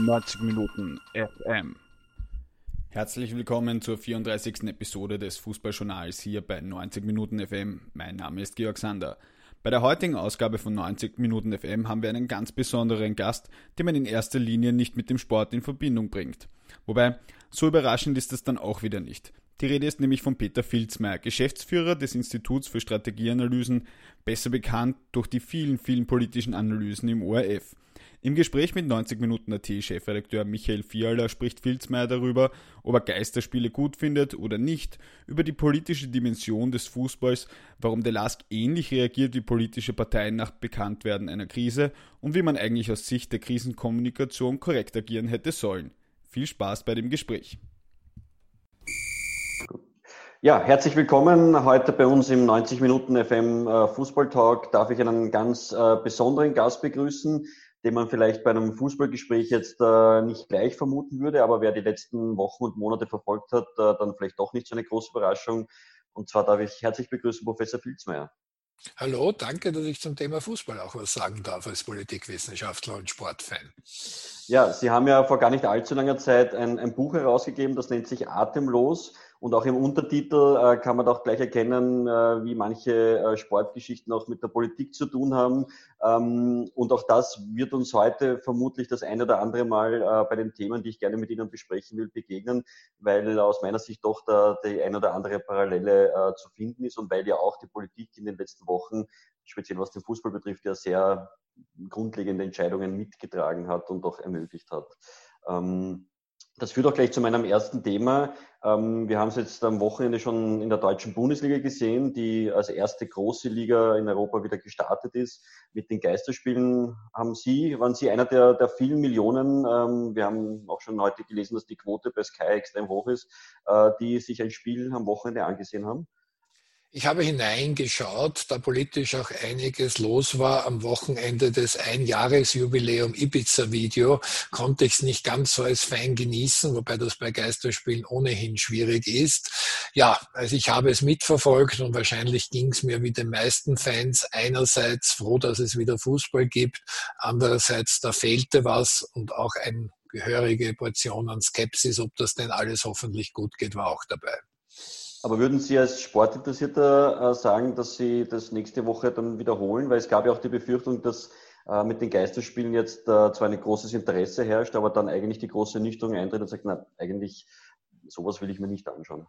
90 Minuten FM. Herzlich willkommen zur 34. Episode des Fußballjournals hier bei 90 Minuten FM. Mein Name ist Georg Sander. Bei der heutigen Ausgabe von 90 Minuten FM haben wir einen ganz besonderen Gast, den man in erster Linie nicht mit dem Sport in Verbindung bringt. Wobei, so überraschend ist es dann auch wieder nicht. Die Rede ist nämlich von Peter Filzmeier, Geschäftsführer des Instituts für Strategieanalysen, besser bekannt durch die vielen, vielen politischen Analysen im ORF. Im Gespräch mit 90 Minuten AT Chefredakteur Michael Fiala spricht Filzmeier darüber, ob er Geisterspiele gut findet oder nicht, über die politische Dimension des Fußballs, warum der LASK ähnlich reagiert wie politische Parteien nach Bekanntwerden einer Krise und wie man eigentlich aus Sicht der Krisenkommunikation korrekt agieren hätte sollen. Viel Spaß bei dem Gespräch. Ja, herzlich willkommen heute bei uns im 90 Minuten FM äh, Fußball Talk. Darf ich einen ganz äh, besonderen Gast begrüßen, den man vielleicht bei einem Fußballgespräch jetzt äh, nicht gleich vermuten würde, aber wer die letzten Wochen und Monate verfolgt hat, äh, dann vielleicht doch nicht so eine große Überraschung. Und zwar darf ich herzlich begrüßen Professor Filzmeier. Hallo, danke, dass ich zum Thema Fußball auch was sagen darf als Politikwissenschaftler und Sportfan. Ja, Sie haben ja vor gar nicht allzu langer Zeit ein, ein Buch herausgegeben, das nennt sich Atemlos und auch im Untertitel äh, kann man auch gleich erkennen, äh, wie manche äh, Sportgeschichten auch mit der Politik zu tun haben. Ähm, und auch das wird uns heute vermutlich das eine oder andere Mal äh, bei den Themen, die ich gerne mit Ihnen besprechen will, begegnen, weil aus meiner Sicht doch da die eine oder andere Parallele äh, zu finden ist und weil ja auch die Politik in den letzten Wochen, speziell was den Fußball betrifft, ja sehr grundlegende Entscheidungen mitgetragen hat und auch ermöglicht hat. Ähm, das führt auch gleich zu meinem ersten Thema. Ähm, wir haben es jetzt am Wochenende schon in der deutschen Bundesliga gesehen, die als erste große Liga in Europa wieder gestartet ist. Mit den Geisterspielen haben Sie, waren Sie einer der, der vielen Millionen, ähm, wir haben auch schon heute gelesen, dass die Quote bei Sky extrem hoch ist, äh, die sich ein Spiel am Wochenende angesehen haben? Ich habe hineingeschaut, da politisch auch einiges los war am Wochenende des Einjahresjubiläum Ibiza-Video, konnte ich es nicht ganz so als Fan genießen, wobei das bei Geisterspielen ohnehin schwierig ist. Ja, also ich habe es mitverfolgt und wahrscheinlich ging es mir wie den meisten Fans einerseits froh, dass es wieder Fußball gibt, andererseits da fehlte was und auch eine gehörige Portion an Skepsis, ob das denn alles hoffentlich gut geht, war auch dabei. Aber würden Sie als Sportinteressierter äh, sagen, dass Sie das nächste Woche dann wiederholen? Weil es gab ja auch die Befürchtung, dass äh, mit den Geisterspielen jetzt äh, zwar ein großes Interesse herrscht, aber dann eigentlich die große Nüchterung eintritt und sagt, na, eigentlich sowas will ich mir nicht anschauen.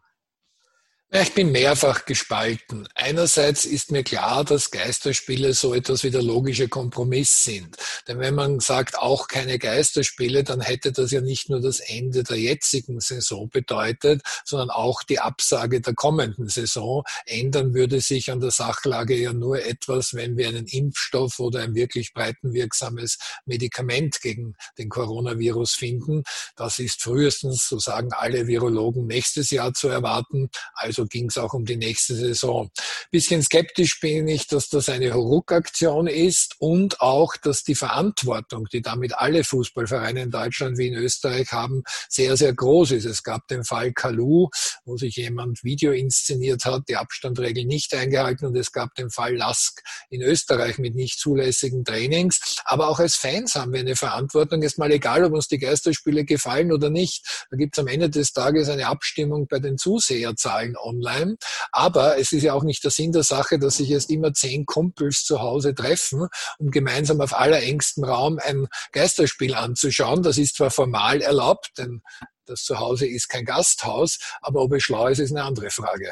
Ich bin mehrfach gespalten. Einerseits ist mir klar, dass Geisterspiele so etwas wie der logische Kompromiss sind. Denn wenn man sagt, auch keine Geisterspiele, dann hätte das ja nicht nur das Ende der jetzigen Saison bedeutet, sondern auch die Absage der kommenden Saison. Ändern würde sich an der Sachlage ja nur etwas, wenn wir einen Impfstoff oder ein wirklich breitenwirksames Medikament gegen den Coronavirus finden. Das ist frühestens, so sagen alle Virologen, nächstes Jahr zu erwarten. Also so ging es auch um die nächste Saison. Bisschen skeptisch bin ich, dass das eine Hauruck-Aktion ist und auch, dass die Verantwortung, die damit alle Fußballvereine in Deutschland wie in Österreich haben, sehr, sehr groß ist. Es gab den Fall Kalu, wo sich jemand Video inszeniert hat, die Abstandregel nicht eingehalten und es gab den Fall Lask in Österreich mit nicht zulässigen Trainings. Aber auch als Fans haben wir eine Verantwortung. Ist mal egal, ob uns die Geisterspiele gefallen oder nicht. Da gibt es am Ende des Tages eine Abstimmung bei den Zuseherzahlen online. Aber es ist ja auch nicht der Sinn der Sache, dass sich jetzt immer zehn Kumpels zu Hause treffen, um gemeinsam auf allerengstem Raum ein Geisterspiel anzuschauen. Das ist zwar formal erlaubt, denn das Zuhause ist kein Gasthaus, aber ob es schlau ist, ist eine andere Frage.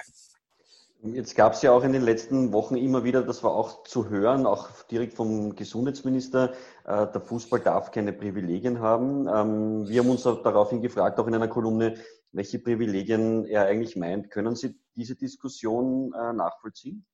Jetzt gab es ja auch in den letzten Wochen immer wieder, das war auch zu hören, auch direkt vom Gesundheitsminister, äh, der Fußball darf keine Privilegien haben. Ähm, wir haben uns daraufhin gefragt, auch in einer Kolumne, welche Privilegien er eigentlich meint. Können Sie diese Diskussion äh, nachvollziehen?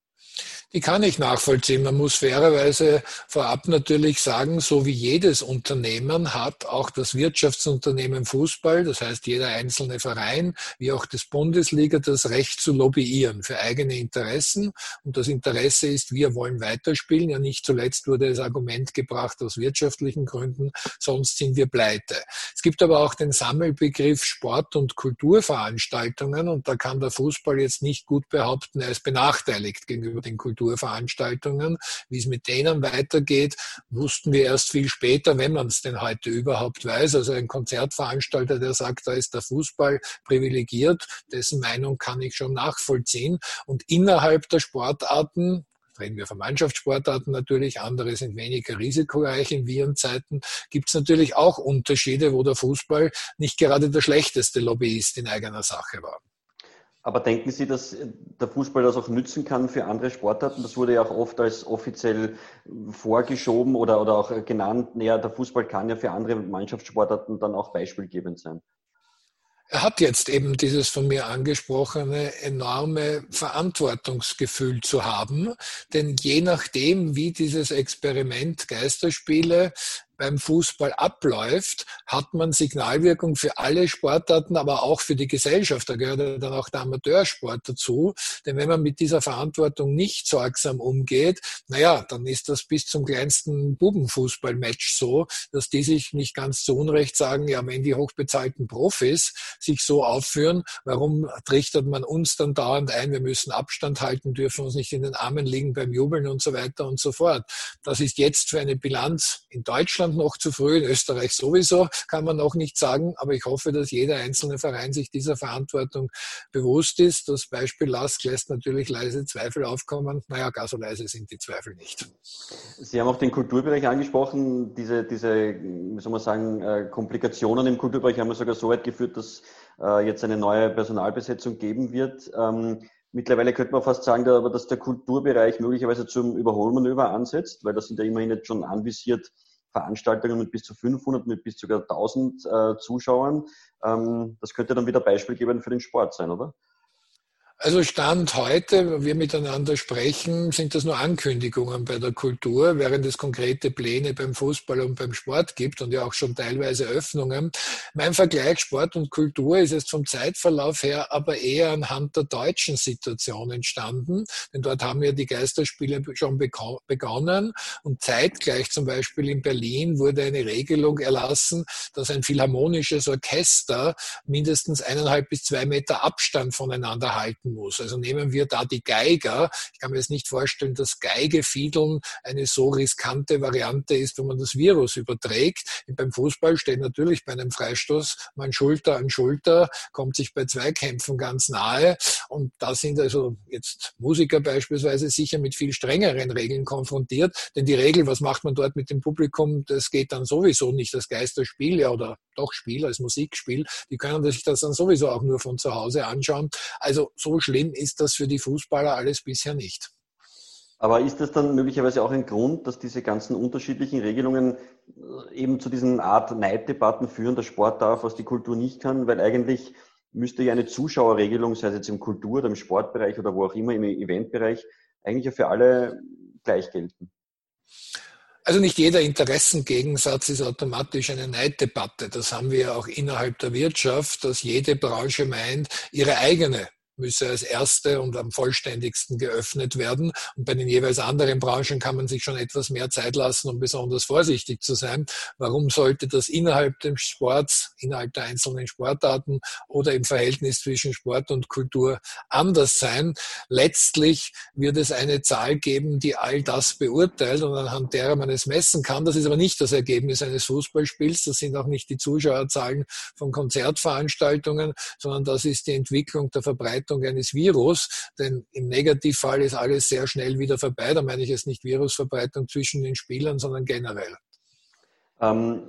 Die kann ich nachvollziehen. Man muss fairerweise vorab natürlich sagen, so wie jedes Unternehmen hat auch das Wirtschaftsunternehmen Fußball, das heißt jeder einzelne Verein, wie auch das Bundesliga, das Recht zu lobbyieren für eigene Interessen. Und das Interesse ist, wir wollen weiterspielen. Ja, nicht zuletzt wurde das Argument gebracht aus wirtschaftlichen Gründen, sonst sind wir pleite. Es gibt aber auch den Sammelbegriff Sport- und Kulturveranstaltungen und da kann der Fußball jetzt nicht gut behaupten, er ist benachteiligt gegenüber den Kulturveranstaltungen. Kulturveranstaltungen. Wie es mit denen weitergeht, wussten wir erst viel später, wenn man es denn heute überhaupt weiß. Also ein Konzertveranstalter, der sagt, da ist der Fußball privilegiert, dessen Meinung kann ich schon nachvollziehen. Und innerhalb der Sportarten, reden wir von Mannschaftssportarten natürlich, andere sind weniger risikoreich in Virenzeiten, gibt es natürlich auch Unterschiede, wo der Fußball nicht gerade der schlechteste Lobbyist in eigener Sache war. Aber denken Sie, dass der Fußball das auch nützen kann für andere Sportarten? Das wurde ja auch oft als offiziell vorgeschoben oder, oder auch genannt. Naja, der Fußball kann ja für andere Mannschaftssportarten dann auch beispielgebend sein. Er hat jetzt eben dieses von mir angesprochene enorme Verantwortungsgefühl zu haben, denn je nachdem, wie dieses Experiment Geisterspiele beim Fußball abläuft, hat man Signalwirkung für alle Sportarten, aber auch für die Gesellschaft. Da gehört dann auch der Amateursport dazu. Denn wenn man mit dieser Verantwortung nicht sorgsam umgeht, naja, dann ist das bis zum kleinsten Bubenfußballmatch so, dass die sich nicht ganz zu Unrecht sagen, ja, wenn die hochbezahlten Profis sich so aufführen, warum trichtert man uns dann dauernd ein, wir müssen Abstand halten, dürfen uns nicht in den Armen liegen beim Jubeln und so weiter und so fort. Das ist jetzt für eine Bilanz in Deutschland Deutschland noch zu früh, in Österreich sowieso, kann man noch nicht sagen. Aber ich hoffe, dass jeder einzelne Verein sich dieser Verantwortung bewusst ist. Das Beispiel Lask lässt natürlich leise Zweifel aufkommen. Naja, gar so leise sind die Zweifel nicht. Sie haben auch den Kulturbereich angesprochen. Diese, diese wie soll man sagen, äh, Komplikationen im Kulturbereich haben wir sogar so weit geführt, dass äh, jetzt eine neue Personalbesetzung geben wird. Ähm, Mittlerweile könnte man fast sagen, dass der Kulturbereich möglicherweise zum Überholmanöver ansetzt, weil das sind ja immerhin jetzt schon anvisiert Veranstaltungen mit bis zu 500, mit bis zu 1000 äh, Zuschauern. Ähm, das könnte dann wieder Beispiel geben für den Sport sein, oder? Also Stand heute, wenn wir miteinander sprechen, sind das nur Ankündigungen bei der Kultur, während es konkrete Pläne beim Fußball und beim Sport gibt und ja auch schon teilweise Öffnungen. Mein Vergleich Sport und Kultur ist jetzt vom Zeitverlauf her aber eher anhand der deutschen Situation entstanden, denn dort haben ja die Geisterspiele schon begonnen und zeitgleich zum Beispiel in Berlin wurde eine Regelung erlassen, dass ein philharmonisches Orchester mindestens eineinhalb bis zwei Meter Abstand voneinander halten halten muss. Also nehmen wir da die Geiger. Ich kann mir jetzt nicht vorstellen, dass Geigefiedeln eine so riskante Variante ist, wenn man das Virus überträgt. Beim Fußball steht natürlich bei einem Freistoß man Schulter an Schulter, kommt sich bei Zweikämpfen ganz nahe. Und da sind also jetzt Musiker beispielsweise sicher mit viel strengeren Regeln konfrontiert. Denn die Regel, was macht man dort mit dem Publikum, das geht dann sowieso nicht als Geisterspiel ja, oder doch Spiel, als Musikspiel. Die können sich das dann sowieso auch nur von zu Hause anschauen. Also so schlimm ist das für die Fußballer alles bisher nicht. Aber ist das dann möglicherweise auch ein Grund, dass diese ganzen unterschiedlichen Regelungen äh, eben zu diesen Art Neiddebatten führen, der Sport darf, was die Kultur nicht kann? Weil eigentlich müsste ja eine Zuschauerregelung, sei es jetzt im Kultur- oder im Sportbereich oder wo auch immer, im Eventbereich, eigentlich ja für alle gleich gelten. Also nicht jeder Interessengegensatz ist automatisch eine Neiddebatte. Das haben wir auch innerhalb der Wirtschaft, dass jede Branche meint, ihre eigene müsse als erste und am vollständigsten geöffnet werden. Und bei den jeweils anderen Branchen kann man sich schon etwas mehr Zeit lassen, um besonders vorsichtig zu sein. Warum sollte das innerhalb des Sports, innerhalb der einzelnen Sportarten oder im Verhältnis zwischen Sport und Kultur anders sein? Letztlich wird es eine Zahl geben, die all das beurteilt und anhand derer man es messen kann. Das ist aber nicht das Ergebnis eines Fußballspiels. Das sind auch nicht die Zuschauerzahlen von Konzertveranstaltungen, sondern das ist die Entwicklung der Verbreitung Verbreitung eines Virus, denn im Negativfall ist alles sehr schnell wieder vorbei. Da meine ich jetzt nicht Virusverbreitung zwischen den Spielern, sondern generell. Ähm,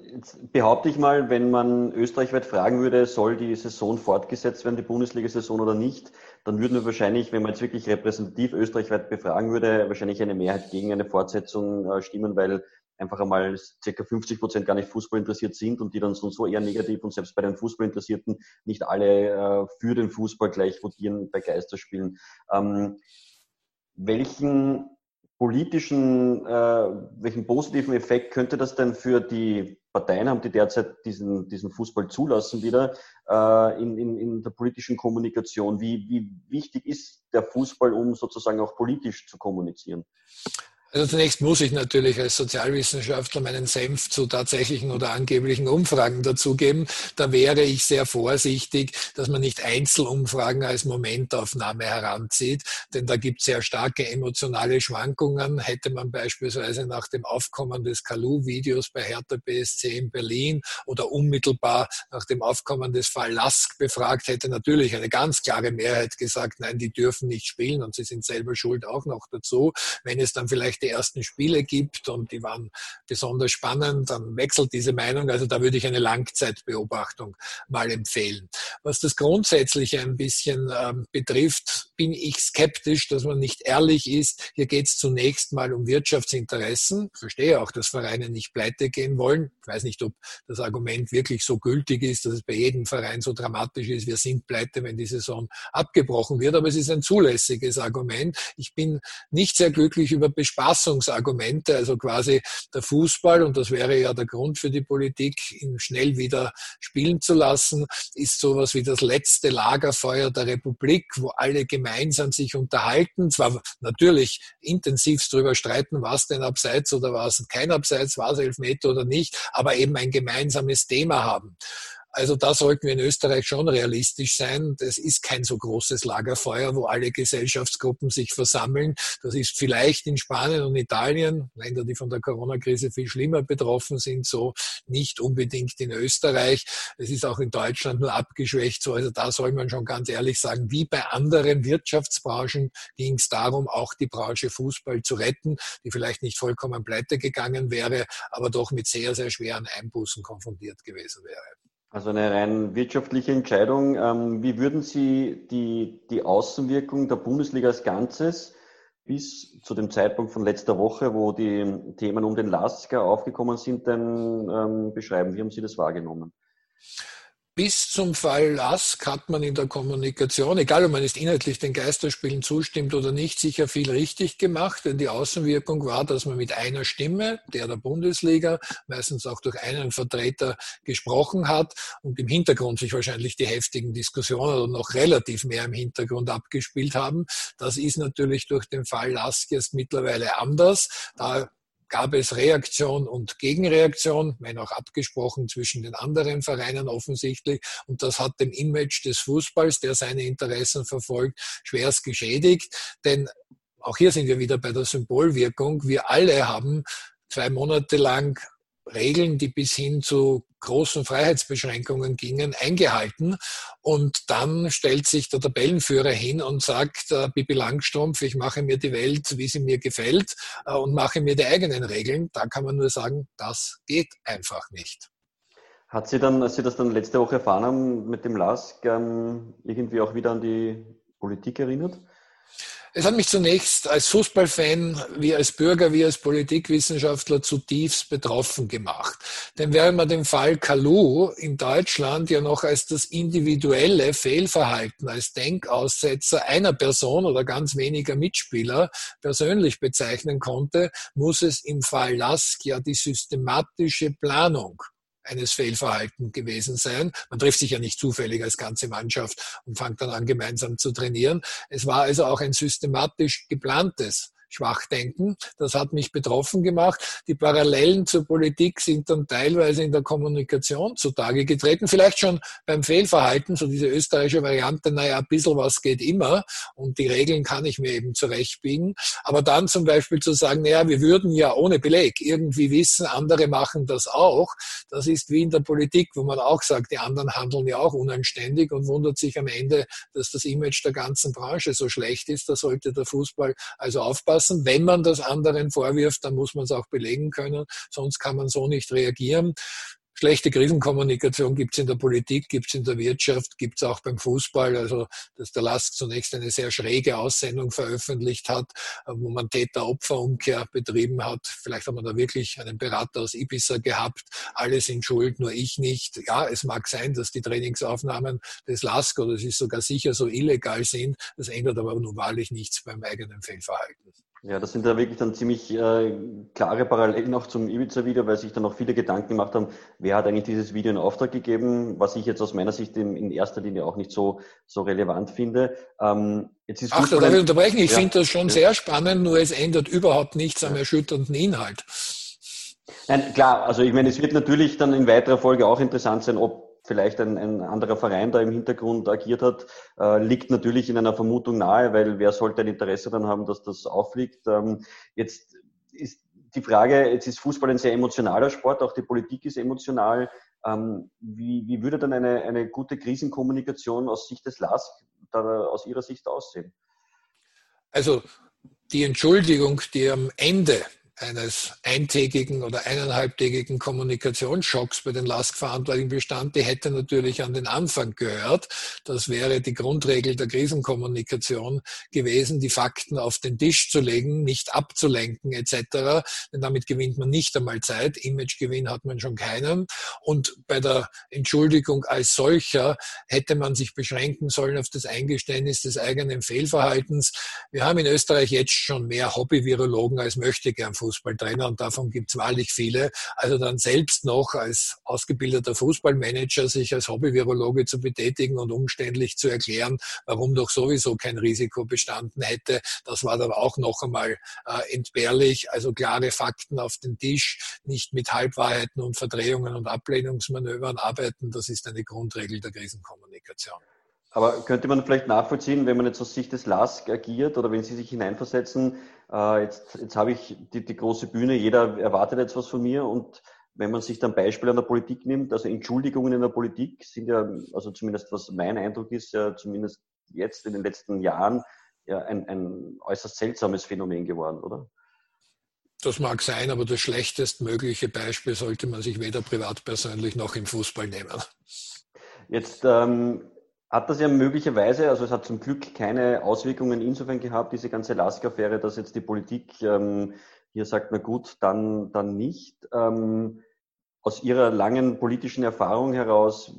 behaupte ich mal, wenn man österreichweit fragen würde, soll die Saison fortgesetzt werden, die Bundesliga-Saison oder nicht, dann würden wir wahrscheinlich, wenn man jetzt wirklich repräsentativ österreichweit befragen würde, wahrscheinlich eine Mehrheit gegen eine Fortsetzung äh, stimmen, weil einfach einmal circa 50 Prozent gar nicht Fußball interessiert sind und die dann so eher negativ und selbst bei den Fußballinteressierten nicht alle äh, für den Fußball gleich votieren bei Geisterspielen. Ähm, welchen politischen, äh, welchen positiven Effekt könnte das denn für die Parteien haben, die derzeit diesen, diesen Fußball zulassen, wieder äh, in, in, in der politischen Kommunikation? Wie, wie wichtig ist der Fußball, um sozusagen auch politisch zu kommunizieren? Also zunächst muss ich natürlich als Sozialwissenschaftler meinen Senf zu tatsächlichen oder angeblichen Umfragen dazugeben. Da wäre ich sehr vorsichtig, dass man nicht Einzelumfragen als Momentaufnahme heranzieht, denn da gibt es sehr starke emotionale Schwankungen. Hätte man beispielsweise nach dem Aufkommen des Kalu-Videos bei Hertha BSC in Berlin oder unmittelbar nach dem Aufkommen des Fall Lask befragt, hätte natürlich eine ganz klare Mehrheit gesagt, nein, die dürfen nicht spielen und sie sind selber schuld auch noch dazu. Wenn es dann vielleicht die ersten Spiele gibt und die waren besonders spannend, dann wechselt diese Meinung. Also da würde ich eine Langzeitbeobachtung mal empfehlen. Was das Grundsätzliche ein bisschen ähm, betrifft, bin ich skeptisch, dass man nicht ehrlich ist. Hier geht es zunächst mal um Wirtschaftsinteressen. Ich verstehe auch, dass Vereine nicht pleite gehen wollen. Ich weiß nicht, ob das Argument wirklich so gültig ist, dass es bei jedem Verein so dramatisch ist, wir sind pleite, wenn die Saison abgebrochen wird, aber es ist ein zulässiges Argument. Ich bin nicht sehr glücklich über Bespaßungsargumente, also quasi der Fußball, und das wäre ja der Grund für die Politik, ihn schnell wieder spielen zu lassen, ist sowas wie das letzte Lagerfeuer der Republik, wo alle gemeinsam sich unterhalten, zwar natürlich intensivst darüber streiten, was denn abseits oder was kein Abseits, war es Elfmeter oder nicht, aber eben ein gemeinsames Thema haben. Also da sollten wir in Österreich schon realistisch sein. Das ist kein so großes Lagerfeuer, wo alle Gesellschaftsgruppen sich versammeln. Das ist vielleicht in Spanien und Italien, Länder, die von der Corona-Krise viel schlimmer betroffen sind, so nicht unbedingt in Österreich. Es ist auch in Deutschland nur abgeschwächt so. Also da soll man schon ganz ehrlich sagen, wie bei anderen Wirtschaftsbranchen ging es darum, auch die Branche Fußball zu retten, die vielleicht nicht vollkommen pleite gegangen wäre, aber doch mit sehr, sehr schweren Einbußen konfrontiert gewesen wäre. Also eine rein wirtschaftliche Entscheidung. Ähm, wie würden Sie die, die Außenwirkung der Bundesliga als Ganzes bis zu dem Zeitpunkt von letzter Woche, wo die Themen um den Lasker aufgekommen sind, denn ähm, beschreiben? Wie haben Sie das wahrgenommen? Bis zum Fall Lask hat man in der Kommunikation, egal ob man jetzt inhaltlich den Geisterspielen zustimmt oder nicht, sicher viel richtig gemacht. Denn die Außenwirkung war, dass man mit einer Stimme, der der Bundesliga, meistens auch durch einen Vertreter gesprochen hat und im Hintergrund sich wahrscheinlich die heftigen Diskussionen oder noch relativ mehr im Hintergrund abgespielt haben. Das ist natürlich durch den Fall Lask jetzt mittlerweile anders. Da gab es Reaktion und Gegenreaktion, wenn auch abgesprochen zwischen den anderen Vereinen offensichtlich. Und das hat dem Image des Fußballs, der seine Interessen verfolgt, schwerst geschädigt. Denn auch hier sind wir wieder bei der Symbolwirkung. Wir alle haben zwei Monate lang Regeln, die bis hin zu großen Freiheitsbeschränkungen gingen, eingehalten. Und dann stellt sich der Tabellenführer hin und sagt, äh, Bibi Langstrumpf, ich mache mir die Welt, wie sie mir gefällt äh, und mache mir die eigenen Regeln. Da kann man nur sagen, das geht einfach nicht. Hat sie dann, als Sie das dann letzte Woche erfahren haben mit dem LASK, ähm, irgendwie auch wieder an die Politik erinnert? Es hat mich zunächst als Fußballfan, wie als Bürger, wie als Politikwissenschaftler zutiefst betroffen gemacht. Denn während man den Fall Kalu in Deutschland ja noch als das individuelle Fehlverhalten, als Denkaussetzer einer Person oder ganz weniger Mitspieler persönlich bezeichnen konnte, muss es im Fall Lask ja die systematische Planung eines Fehlverhaltens gewesen sein. Man trifft sich ja nicht zufällig als ganze Mannschaft und fängt dann an, gemeinsam zu trainieren. Es war also auch ein systematisch geplantes Schwachdenken. Das hat mich betroffen gemacht. Die Parallelen zur Politik sind dann teilweise in der Kommunikation zutage getreten. Vielleicht schon beim Fehlverhalten, so diese österreichische Variante, naja, ein bisschen was geht immer und die Regeln kann ich mir eben zurechtbiegen. Aber dann zum Beispiel zu sagen, naja, wir würden ja ohne Beleg irgendwie wissen, andere machen das auch. Das ist wie in der Politik, wo man auch sagt, die anderen handeln ja auch unanständig und wundert sich am Ende, dass das Image der ganzen Branche so schlecht ist. Da sollte der Fußball also aufpassen aufpassen. Wenn man das anderen vorwirft, dann muss man es auch belegen können, sonst kann man so nicht reagieren. Schlechte Krisenkommunikation gibt es in der Politik, gibt es in der Wirtschaft, gibt es auch beim Fußball. Also, dass der Lask zunächst eine sehr schräge Aussendung veröffentlicht hat, wo man Täter-Opfer-Umkehr betrieben hat. Vielleicht hat man da wirklich einen Berater aus Ibiza gehabt. Alle sind schuld, nur ich nicht. Ja, es mag sein, dass die Trainingsaufnahmen des Lask oder es ist sogar sicher so illegal sind. Das ändert aber nun wahrlich nichts beim eigenen Fehlverhalten. Ja, das sind da wirklich dann ziemlich äh, klare Parallelen auch zum Ibiza-Video, weil sich dann auch viele Gedanken gemacht haben, wer hat eigentlich dieses Video in Auftrag gegeben, was ich jetzt aus meiner Sicht in, in erster Linie auch nicht so, so relevant finde. Ähm, jetzt ist Ach, da darf ich unterbrechen. Ich ja. finde das schon ja. sehr spannend, nur es ändert überhaupt nichts am erschütternden Inhalt. Nein, klar, also ich meine, es wird natürlich dann in weiterer Folge auch interessant sein, ob vielleicht ein, ein anderer Verein da im Hintergrund agiert hat, äh, liegt natürlich in einer Vermutung nahe, weil wer sollte ein Interesse dann haben, dass das auffliegt. Ähm, jetzt ist die Frage, jetzt ist Fußball ein sehr emotionaler Sport, auch die Politik ist emotional. Ähm, wie, wie würde dann eine, eine gute Krisenkommunikation aus Sicht des LASK da aus Ihrer Sicht aussehen? Also die Entschuldigung, die am Ende eines eintägigen oder eineinhalbtägigen Kommunikationsschocks bei den LASK-Verantwortlichen bestand, die hätte natürlich an den Anfang gehört. Das wäre die Grundregel der Krisenkommunikation gewesen, die Fakten auf den Tisch zu legen, nicht abzulenken etc. Denn damit gewinnt man nicht einmal Zeit. Imagegewinn hat man schon keinen. Und bei der Entschuldigung als solcher hätte man sich beschränken sollen auf das Eingeständnis des eigenen Fehlverhaltens. Wir haben in Österreich jetzt schon mehr Hobby-Virologen als möchte gern Fußballtrainer und davon gibt es wahrlich viele. Also dann selbst noch als ausgebildeter Fußballmanager sich als Hobby-Virologe zu betätigen und umständlich zu erklären, warum doch sowieso kein Risiko bestanden hätte, das war dann auch noch einmal äh, entbehrlich. Also klare Fakten auf den Tisch, nicht mit Halbwahrheiten und Verdrehungen und Ablehnungsmanövern arbeiten, das ist eine Grundregel der Krisenkommunikation. Aber könnte man vielleicht nachvollziehen, wenn man jetzt aus Sicht des LASK agiert oder wenn Sie sich hineinversetzen, äh, jetzt, jetzt habe ich die, die große Bühne, jeder erwartet jetzt was von mir und wenn man sich dann Beispiele an der Politik nimmt, also Entschuldigungen in der Politik sind ja, also zumindest was mein Eindruck ist, ja zumindest jetzt in den letzten Jahren ja ein, ein äußerst seltsames Phänomen geworden, oder? Das mag sein, aber das schlechtestmögliche Beispiel sollte man sich weder privat persönlich noch im Fußball nehmen. Jetzt ähm, hat das ja möglicherweise, also es hat zum Glück keine Auswirkungen insofern gehabt, diese ganze Lask-Affäre, dass jetzt die Politik ähm, hier sagt, na gut, dann, dann nicht. Ähm, aus Ihrer langen politischen Erfahrung heraus,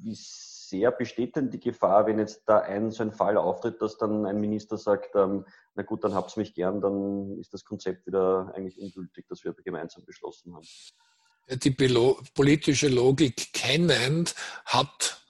wie sehr besteht denn die Gefahr, wenn jetzt da ein so ein Fall auftritt, dass dann ein Minister sagt, ähm, na gut, dann habt's mich gern, dann ist das Konzept wieder eigentlich ungültig, das wir gemeinsam beschlossen haben. Die politische Logik kennend hat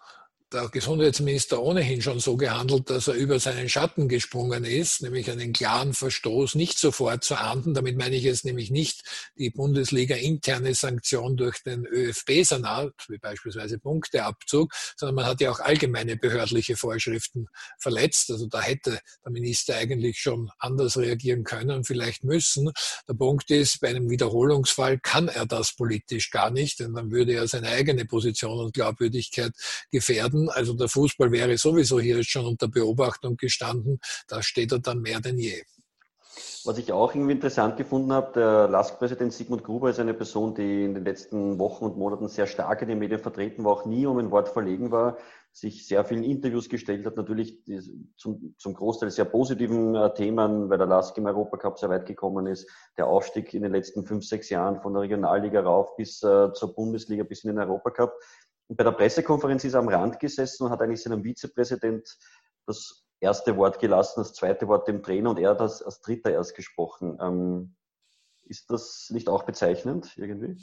der Gesundheitsminister ohnehin schon so gehandelt, dass er über seinen Schatten gesprungen ist, nämlich einen klaren Verstoß nicht sofort zu ahnden. Damit meine ich jetzt nämlich nicht die Bundesliga interne Sanktion durch den ÖFB-Senat, wie beispielsweise Punkteabzug, sondern man hat ja auch allgemeine behördliche Vorschriften verletzt. Also da hätte der Minister eigentlich schon anders reagieren können vielleicht müssen. Der Punkt ist, bei einem Wiederholungsfall kann er das politisch gar nicht, denn dann würde er seine eigene Position und Glaubwürdigkeit gefährden. Also der Fußball wäre sowieso hier schon unter Beobachtung gestanden. Da steht er dann mehr denn je. Was ich auch irgendwie interessant gefunden habe, der LASK-Präsident Sigmund Gruber ist eine Person, die in den letzten Wochen und Monaten sehr stark in den Medien vertreten war, auch nie um ein Wort verlegen war, sich sehr vielen Interviews gestellt hat, natürlich zum, zum Großteil sehr positiven äh, Themen, weil der LASK im Europacup sehr weit gekommen ist, der Aufstieg in den letzten fünf, sechs Jahren von der Regionalliga rauf bis äh, zur Bundesliga, bis in den Europacup. Bei der Pressekonferenz ist er am Rand gesessen und hat eigentlich seinem Vizepräsident das erste Wort gelassen, das zweite Wort dem Trainer und er hat das als Dritter erst gesprochen. Ähm, ist das nicht auch bezeichnend irgendwie?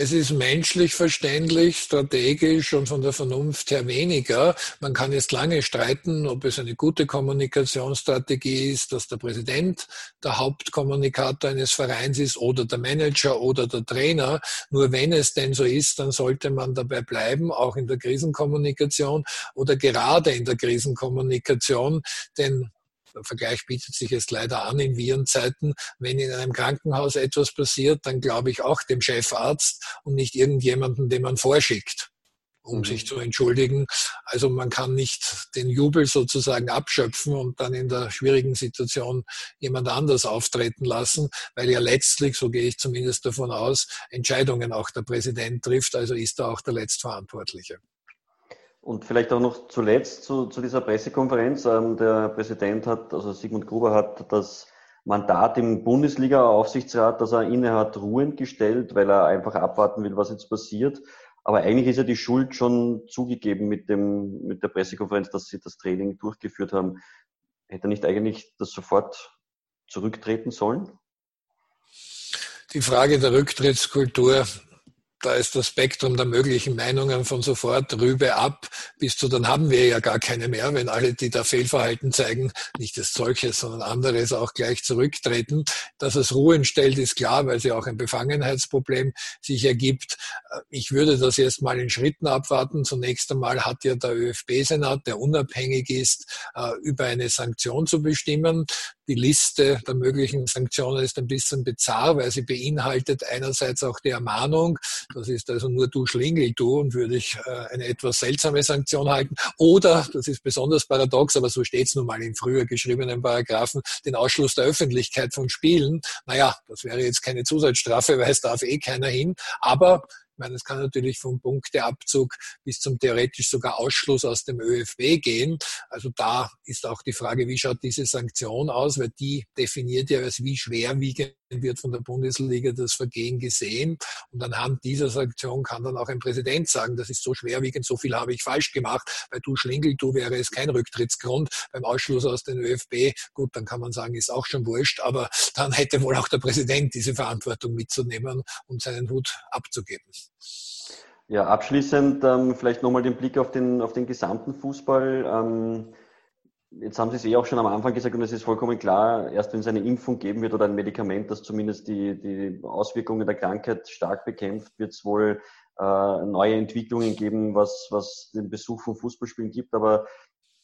Es ist menschlich verständlich, strategisch und von der Vernunft her weniger. Man kann jetzt lange streiten, ob es eine gute Kommunikationsstrategie ist, dass der Präsident der Hauptkommunikator eines Vereins ist oder der Manager oder der Trainer. Nur wenn es denn so ist, dann sollte man dabei bleiben, auch in der Krisenkommunikation oder gerade in der Krisenkommunikation, denn der Vergleich bietet sich jetzt leider an in Virenzeiten. Wenn in einem Krankenhaus etwas passiert, dann glaube ich auch dem Chefarzt und nicht irgendjemanden, den man vorschickt um mhm. sich zu entschuldigen. Also man kann nicht den Jubel sozusagen abschöpfen und dann in der schwierigen Situation jemand anders auftreten lassen, weil ja letztlich, so gehe ich zumindest davon aus, Entscheidungen auch der Präsident trifft, also ist er auch der Letztverantwortliche. Und vielleicht auch noch zuletzt zu, zu dieser Pressekonferenz. Ähm, der Präsident hat, also Sigmund Gruber hat das Mandat im Bundesliga-Aufsichtsrat, das er inne hat, ruhend gestellt, weil er einfach abwarten will, was jetzt passiert. Aber eigentlich ist ja die Schuld schon zugegeben mit, dem, mit der Pressekonferenz, dass sie das Training durchgeführt haben. Hätte er nicht eigentlich das sofort zurücktreten sollen? Die Frage der Rücktrittskultur da ist das Spektrum der möglichen Meinungen von sofort Rübe ab bis zu, dann haben wir ja gar keine mehr, wenn alle, die da Fehlverhalten zeigen, nicht das solches, sondern anderes auch gleich zurücktreten. Dass es Ruhen stellt, ist klar, weil sie auch ein Befangenheitsproblem sich ergibt. Ich würde das jetzt mal in Schritten abwarten. Zunächst einmal hat ja der ÖFB-Senat, der unabhängig ist, äh, über eine Sanktion zu bestimmen. Die Liste der möglichen Sanktionen ist ein bisschen bizarr, weil sie beinhaltet einerseits auch die Ermahnung, das ist also nur du Schlingel, du, und würde ich äh, eine etwas seltsame Sanktion halten. Oder, das ist besonders paradox, aber so steht es nun mal in früher geschriebenen Paragraphen, den Ausschluss der Öffentlichkeit von Spielen. Naja, das wäre jetzt keine Zusatzstrafe, weil es darf eh keiner hin. Aber ich meine, es kann natürlich vom Punkteabzug bis zum theoretisch sogar Ausschluss aus dem ÖFB gehen. Also da ist auch die Frage, wie schaut diese Sanktion aus, weil die definiert ja als wie schwerwiegend wird von der Bundesliga das Vergehen gesehen. Und anhand dieser Sanktion kann dann auch ein Präsident sagen, das ist so schwerwiegend, so viel habe ich falsch gemacht. Bei du Schlingel, du wäre es kein Rücktrittsgrund. Beim Ausschluss aus dem ÖFB, gut, dann kann man sagen, ist auch schon wurscht. Aber dann hätte wohl auch der Präsident diese Verantwortung mitzunehmen und seinen Hut abzugeben. Ja, abschließend ähm, vielleicht nochmal den Blick auf den, auf den gesamten Fußball. Ähm, jetzt haben Sie es eh auch schon am Anfang gesagt und es ist vollkommen klar, erst wenn es eine Impfung geben wird oder ein Medikament, das zumindest die, die Auswirkungen der Krankheit stark bekämpft, wird es wohl äh, neue Entwicklungen geben, was, was den Besuch von Fußballspielen gibt. Aber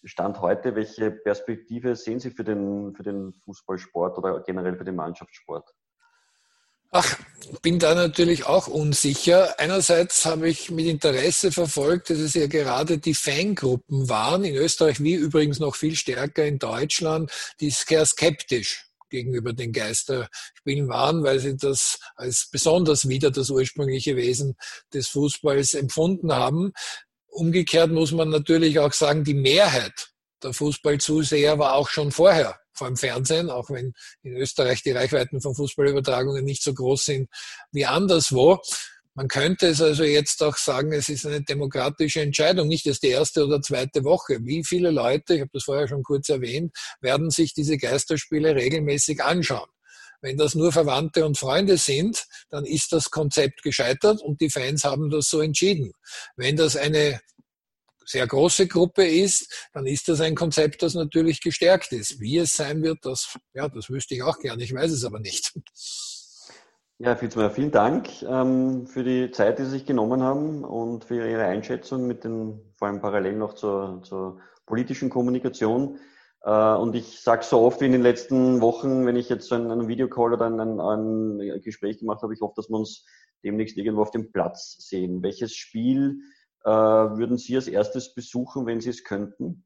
Stand heute, welche Perspektive sehen Sie für den, für den Fußballsport oder generell für den Mannschaftssport? Ach, bin da natürlich auch unsicher. Einerseits habe ich mit Interesse verfolgt, dass es ja gerade die Fangruppen waren, in Österreich wie übrigens noch viel stärker in Deutschland, die sehr skeptisch gegenüber den Geisterspielen waren, weil sie das als besonders wieder das ursprüngliche Wesen des Fußballs empfunden haben. Umgekehrt muss man natürlich auch sagen, die Mehrheit der Fußballzuseher war auch schon vorher vor dem Fernsehen, auch wenn in Österreich die Reichweiten von Fußballübertragungen nicht so groß sind wie anderswo. Man könnte es also jetzt auch sagen, es ist eine demokratische Entscheidung, nicht erst die erste oder zweite Woche. Wie viele Leute, ich habe das vorher schon kurz erwähnt, werden sich diese Geisterspiele regelmäßig anschauen? Wenn das nur Verwandte und Freunde sind, dann ist das Konzept gescheitert und die Fans haben das so entschieden. Wenn das eine sehr große Gruppe ist, dann ist das ein Konzept, das natürlich gestärkt ist. Wie es sein wird, das, ja, das wüsste ich auch gerne. Ich weiß es aber nicht. Ja, Fitzmeier, vielen Dank ähm, für die Zeit, die Sie sich genommen haben und für Ihre Einschätzung mit den, vor allem parallel noch zur, zur politischen Kommunikation. Äh, und ich sage so oft wie in den letzten Wochen, wenn ich jetzt so einen, einen Videocall oder ein, ein, ein Gespräch gemacht habe, ich hoffe, dass wir uns demnächst irgendwo auf dem Platz sehen. Welches Spiel würden Sie als erstes besuchen, wenn Sie es könnten?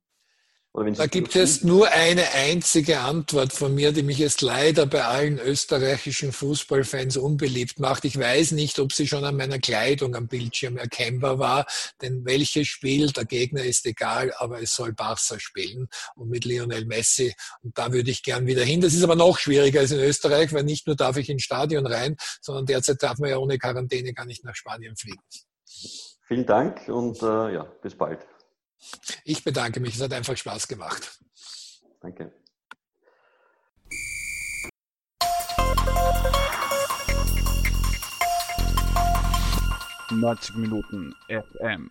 da gibt es nur eine einzige Antwort von mir, die mich jetzt leider bei allen österreichischen Fußballfans unbeliebt macht. Ich weiß nicht, ob sie schon an meiner Kleidung am Bildschirm erkennbar war, denn welches Spiel, der Gegner ist egal, aber es soll Barca spielen und mit Lionel Messi. Und da würde ich gern wieder hin. Das ist aber noch schwieriger als in Österreich, weil nicht nur darf ich ins Stadion rein, sondern derzeit darf man ja ohne Quarantäne gar nicht nach Spanien fliegen. Vielen Dank und äh, ja, bis bald. Ich bedanke mich, es hat einfach Spaß gemacht. Danke. Neunzig Minuten FM.